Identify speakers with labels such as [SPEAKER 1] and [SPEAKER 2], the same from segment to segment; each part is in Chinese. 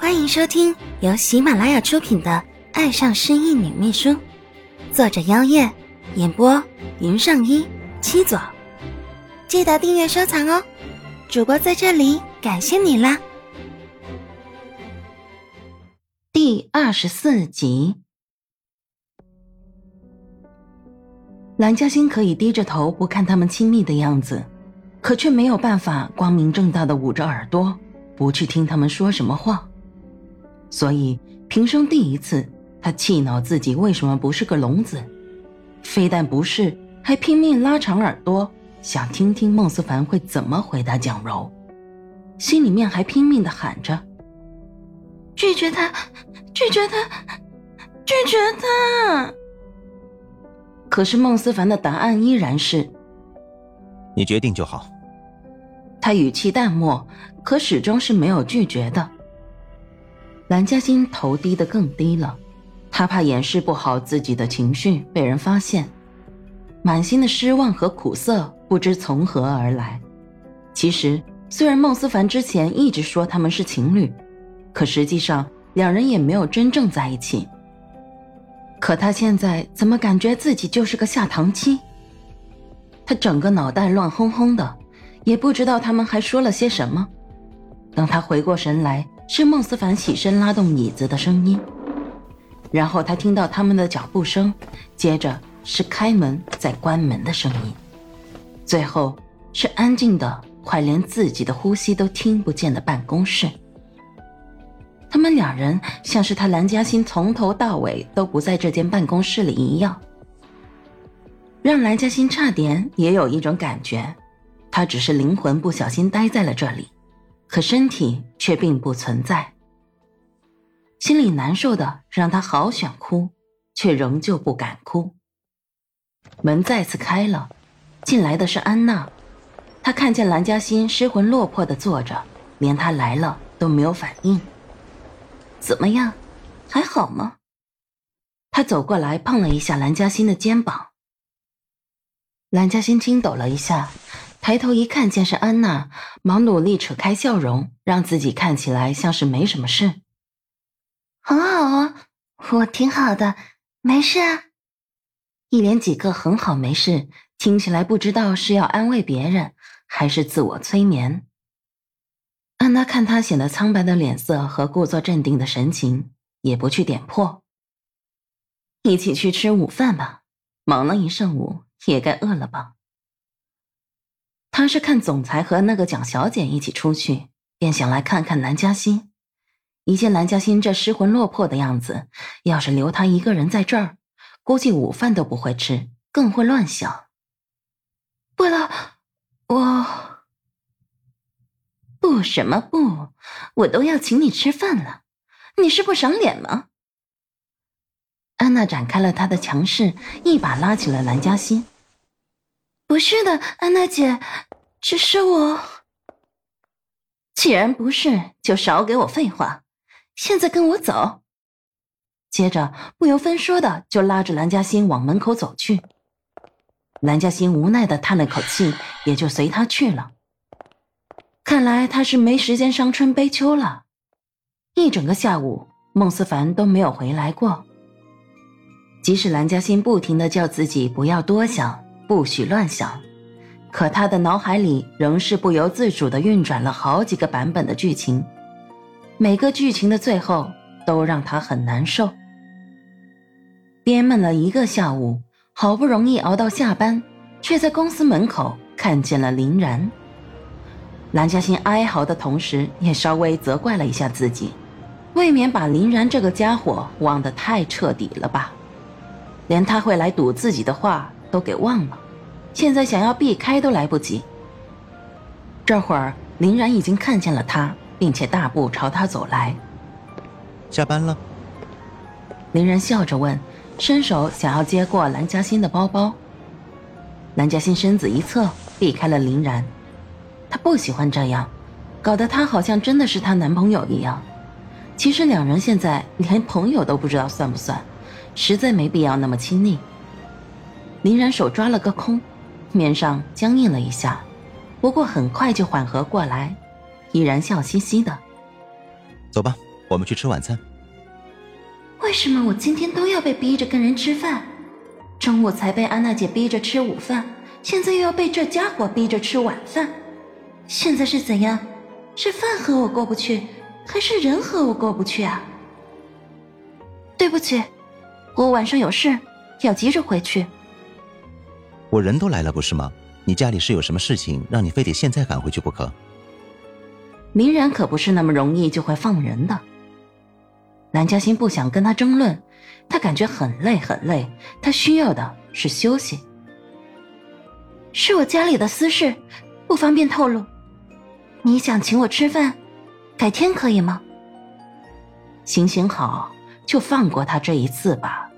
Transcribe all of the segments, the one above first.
[SPEAKER 1] 欢迎收听由喜马拉雅出品的《爱上失忆女秘书》，作者：妖夜，演播：云上一七左。记得订阅收藏哦！主播在这里感谢你啦！
[SPEAKER 2] 第二十四集，蓝嘉欣可以低着头不看他们亲密的样子，可却没有办法光明正大的捂着耳朵不去听他们说什么话。所以，平生第一次，他气恼自己为什么不是个聋子，非但不是，还拼命拉长耳朵，想听听孟思凡会怎么回答蒋柔，心里面还拼命的喊着：“
[SPEAKER 3] 拒绝他，拒绝他，拒绝他。”
[SPEAKER 2] 可是孟思凡的答案依然是：“
[SPEAKER 4] 你决定就好。”
[SPEAKER 2] 他语气淡漠，可始终是没有拒绝的。蓝嘉欣头低得更低了，她怕掩饰不好自己的情绪被人发现，满心的失望和苦涩不知从何而来。其实，虽然孟思凡之前一直说他们是情侣，可实际上两人也没有真正在一起。可他现在怎么感觉自己就是个下堂妻？他整个脑袋乱哄哄的，也不知道他们还说了些什么。等他回过神来。是孟思凡起身拉动椅子的声音，然后他听到他们的脚步声，接着是开门再关门的声音，最后是安静的快连自己的呼吸都听不见的办公室。他们两人像是他蓝嘉欣从头到尾都不在这间办公室里一样，让蓝嘉欣差点也有一种感觉，他只是灵魂不小心待在了这里。可身体却并不存在，心里难受的让他好想哭，却仍旧不敢哭。门再次开了，进来的是安娜。她看见蓝嘉欣失魂落魄的坐着，连他来了都没有反应。怎么样，还好吗？他走过来碰了一下蓝嘉欣的肩膀。蓝嘉欣轻抖了一下。抬头一看见是安娜，忙努力扯开笑容，让自己看起来像是没什么事。
[SPEAKER 3] 很好啊，我挺好的，没事啊。
[SPEAKER 2] 一连几个很好没事，听起来不知道是要安慰别人，还是自我催眠。安娜看他显得苍白的脸色和故作镇定的神情，也不去点破。一起去吃午饭吧，忙了一上午，也该饿了吧。他是看总裁和那个蒋小姐一起出去，便想来看看南嘉欣。一见南嘉欣这失魂落魄的样子，要是留他一个人在这儿，估计午饭都不会吃，更会乱想。
[SPEAKER 3] 不了，我
[SPEAKER 2] 不什么不，我都要请你吃饭了，你是不赏脸吗？安娜展开了她的强势，一把拉起了蓝嘉欣。
[SPEAKER 3] 不是的，安娜姐，只是我。
[SPEAKER 2] 既然不是，就少给我废话，现在跟我走。接着不由分说的就拉着蓝嘉欣往门口走去。蓝嘉欣无奈的叹了口气，也就随他去了。看来他是没时间伤春悲秋了。一整个下午，孟思凡都没有回来过。即使蓝嘉欣不停的叫自己不要多想。不许乱想，可他的脑海里仍是不由自主的运转了好几个版本的剧情，每个剧情的最后都让他很难受。憋闷了一个下午，好不容易熬到下班，却在公司门口看见了林然。蓝嘉欣哀嚎的同时，也稍微责怪了一下自己，未免把林然这个家伙忘得太彻底了吧，连他会来堵自己的话。都给忘了，现在想要避开都来不及。这会儿林然已经看见了他，并且大步朝他走来。
[SPEAKER 4] 下班了？
[SPEAKER 2] 林然笑着问，伸手想要接过蓝嘉欣的包包。蓝嘉欣身子一侧，避开了林然。她不喜欢这样，搞得她好像真的是她男朋友一样。其实两人现在连朋友都不知道算不算，实在没必要那么亲昵。林然手抓了个空，面上僵硬了一下，不过很快就缓和过来，依然笑嘻嘻的。
[SPEAKER 4] 走吧，我们去吃晚餐。
[SPEAKER 3] 为什么我今天都要被逼着跟人吃饭？中午才被安娜姐逼着吃午饭，现在又要被这家伙逼着吃晚饭。现在是怎样？是饭和我过不去，还是人和我过不去啊？对不起，我晚上有事，要急着回去。
[SPEAKER 4] 我人都来了，不是吗？你家里是有什么事情，让你非得现在赶回去不可？
[SPEAKER 2] 林然可不是那么容易就会放人的。蓝嘉欣不想跟他争论，他感觉很累很累，他需要的是休息。
[SPEAKER 3] 是我家里的私事，不方便透露。你想请我吃饭，改天可以吗？
[SPEAKER 2] 行行好，就放过他这一次吧。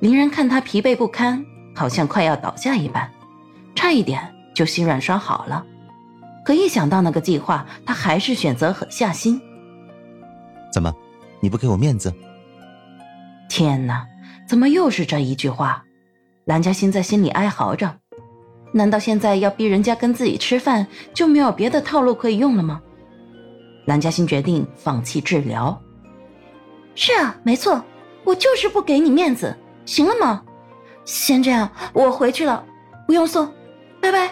[SPEAKER 2] 林然看他疲惫不堪，好像快要倒下一般，差一点就心软刷好了。可一想到那个计划，他还是选择狠下心。
[SPEAKER 4] 怎么？你不给我面子？
[SPEAKER 2] 天哪，怎么又是这一句话？蓝嘉欣在心里哀嚎着。难道现在要逼人家跟自己吃饭，就没有别的套路可以用了吗？蓝嘉欣决定放弃治疗。
[SPEAKER 3] 是啊，没错，我就是不给你面子，行了吗？先这样，我回去了，不用送，拜拜。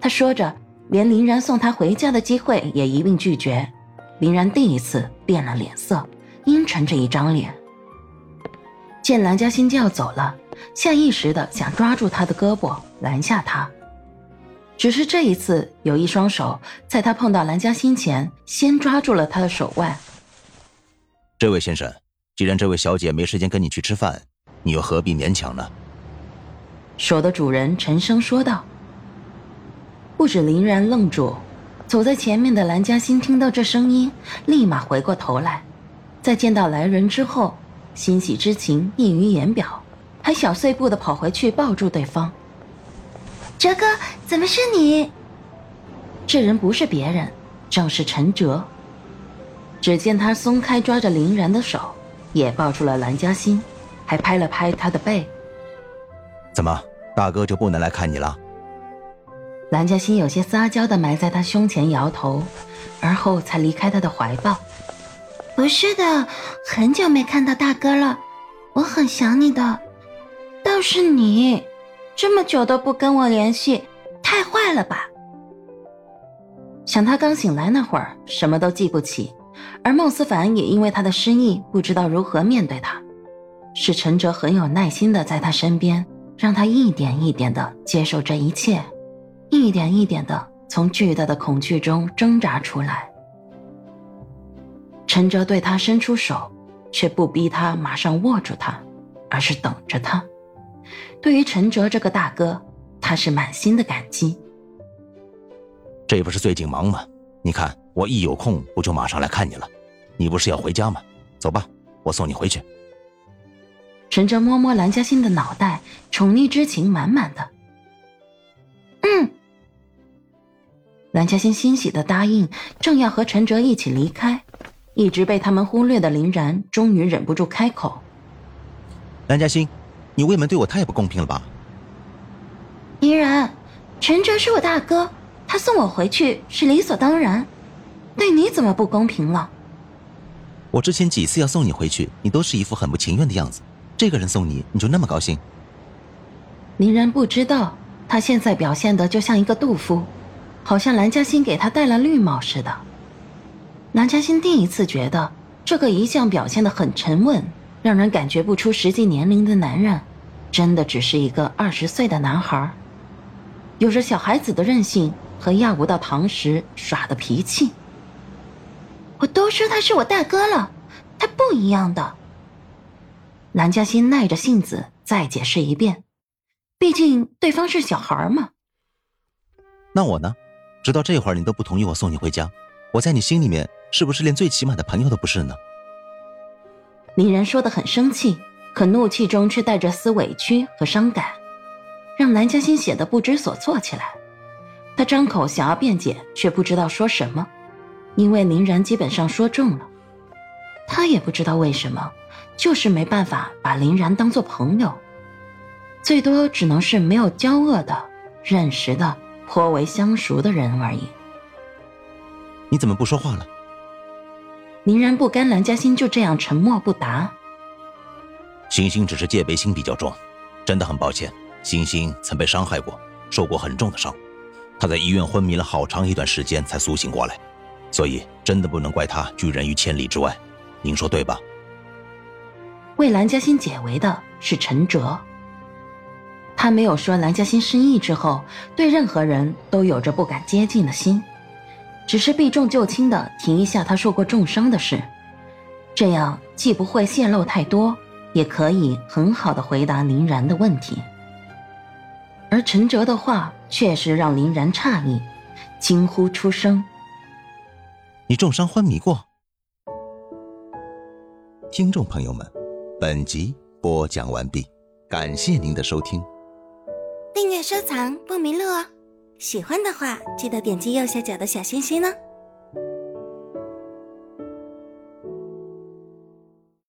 [SPEAKER 2] 他说着，连林然送他回家的机会也一并拒绝。林然第一次变了脸色，阴沉着一张脸。见蓝嘉欣就要走了，下意识的想抓住他的胳膊拦下他，只是这一次有一双手在他碰到蓝嘉欣前先抓住了他的手腕。
[SPEAKER 4] 这位先生，既然这位小姐没时间跟你去吃饭，你又何必勉强呢？
[SPEAKER 2] 手的主人沉声说道。不止林然愣住。走在前面的蓝嘉欣听到这声音，立马回过头来，在见到来人之后，欣喜之情溢于言表，还小碎步的跑回去抱住对方。
[SPEAKER 3] 哲哥，怎么是你？
[SPEAKER 2] 这人不是别人，正是陈哲。只见他松开抓着林然的手，也抱住了蓝嘉欣，还拍了拍他的背。
[SPEAKER 4] 怎么，大哥就不能来看你了？
[SPEAKER 2] 蓝嘉欣有些撒娇的埋在他胸前摇头，而后才离开他的怀抱。
[SPEAKER 3] 不是的，很久没看到大哥了，我很想你的。倒是你，这么久都不跟我联系，太坏了吧？
[SPEAKER 2] 想他刚醒来那会儿什么都记不起，而孟思凡也因为他的失忆不知道如何面对他。是陈哲很有耐心的在他身边，让他一点一点的接受这一切。一点一点的从巨大的恐惧中挣扎出来。陈哲对他伸出手，却不逼他马上握住他，而是等着他。对于陈哲这个大哥，他是满心的感激。
[SPEAKER 4] 这不是最近忙吗？你看我一有空，不就马上来看你了？你不是要回家吗？走吧，我送你回去。
[SPEAKER 2] 陈哲摸摸蓝嘉欣的脑袋，宠溺之情满满的。
[SPEAKER 3] 嗯。
[SPEAKER 2] 蓝嘉欣欣喜的答应，正要和陈哲一起离开，一直被他们忽略的林然终于忍不住开口：“
[SPEAKER 4] 蓝嘉欣，你未免对我太不公平了吧？”
[SPEAKER 3] 林然，陈哲是我大哥，他送我回去是理所当然，对你怎么不公平了？
[SPEAKER 4] 我之前几次要送你回去，你都是一副很不情愿的样子，这个人送你，你就那么高兴？
[SPEAKER 2] 林然不知道，他现在表现的就像一个杜夫。好像蓝嘉欣给他戴了绿帽似的。蓝嘉欣第一次觉得，这个一向表现的很沉稳，让人感觉不出实际年龄的男人，真的只是一个二十岁的男孩，有着小孩子的任性和压不到糖时耍的脾气。
[SPEAKER 3] 我都说他是我大哥了，他不一样的。
[SPEAKER 2] 蓝嘉欣耐着性子再解释一遍，毕竟对方是小孩嘛。
[SPEAKER 4] 那我呢？直到这会儿，你都不同意我送你回家，我在你心里面是不是连最起码的朋友都不是呢？
[SPEAKER 2] 林然说的很生气，可怒气中却带着丝委屈和伤感，让南嘉欣显得不知所措起来。他张口想要辩解，却不知道说什么，因为林然基本上说中了。他也不知道为什么，就是没办法把林然当做朋友，最多只能是没有交恶的、认识的。颇为相熟的人而已。
[SPEAKER 4] 你怎么不说话了？
[SPEAKER 2] 林然不甘蓝嘉欣就这样沉默不答。
[SPEAKER 4] 星星只是戒备心比较重，真的很抱歉。星星曾被伤害过，受过很重的伤，他在医院昏迷了好长一段时间才苏醒过来，所以真的不能怪他拒人于千里之外。您说对吧？
[SPEAKER 2] 为蓝嘉欣解围的是陈哲。他没有说蓝嘉欣失忆之后对任何人都有着不敢接近的心。只是避重就轻的提一下他受过重伤的事，这样既不会泄露太多，也可以很好的回答林然的问题。而陈哲的话确实让林然诧异，惊呼出声：“
[SPEAKER 4] 你重伤昏迷过？”听众朋友们，本集播讲完毕，感谢您的收听。
[SPEAKER 1] 订阅收藏不迷路哦。喜欢的话，记得点击右下角的小心心呢。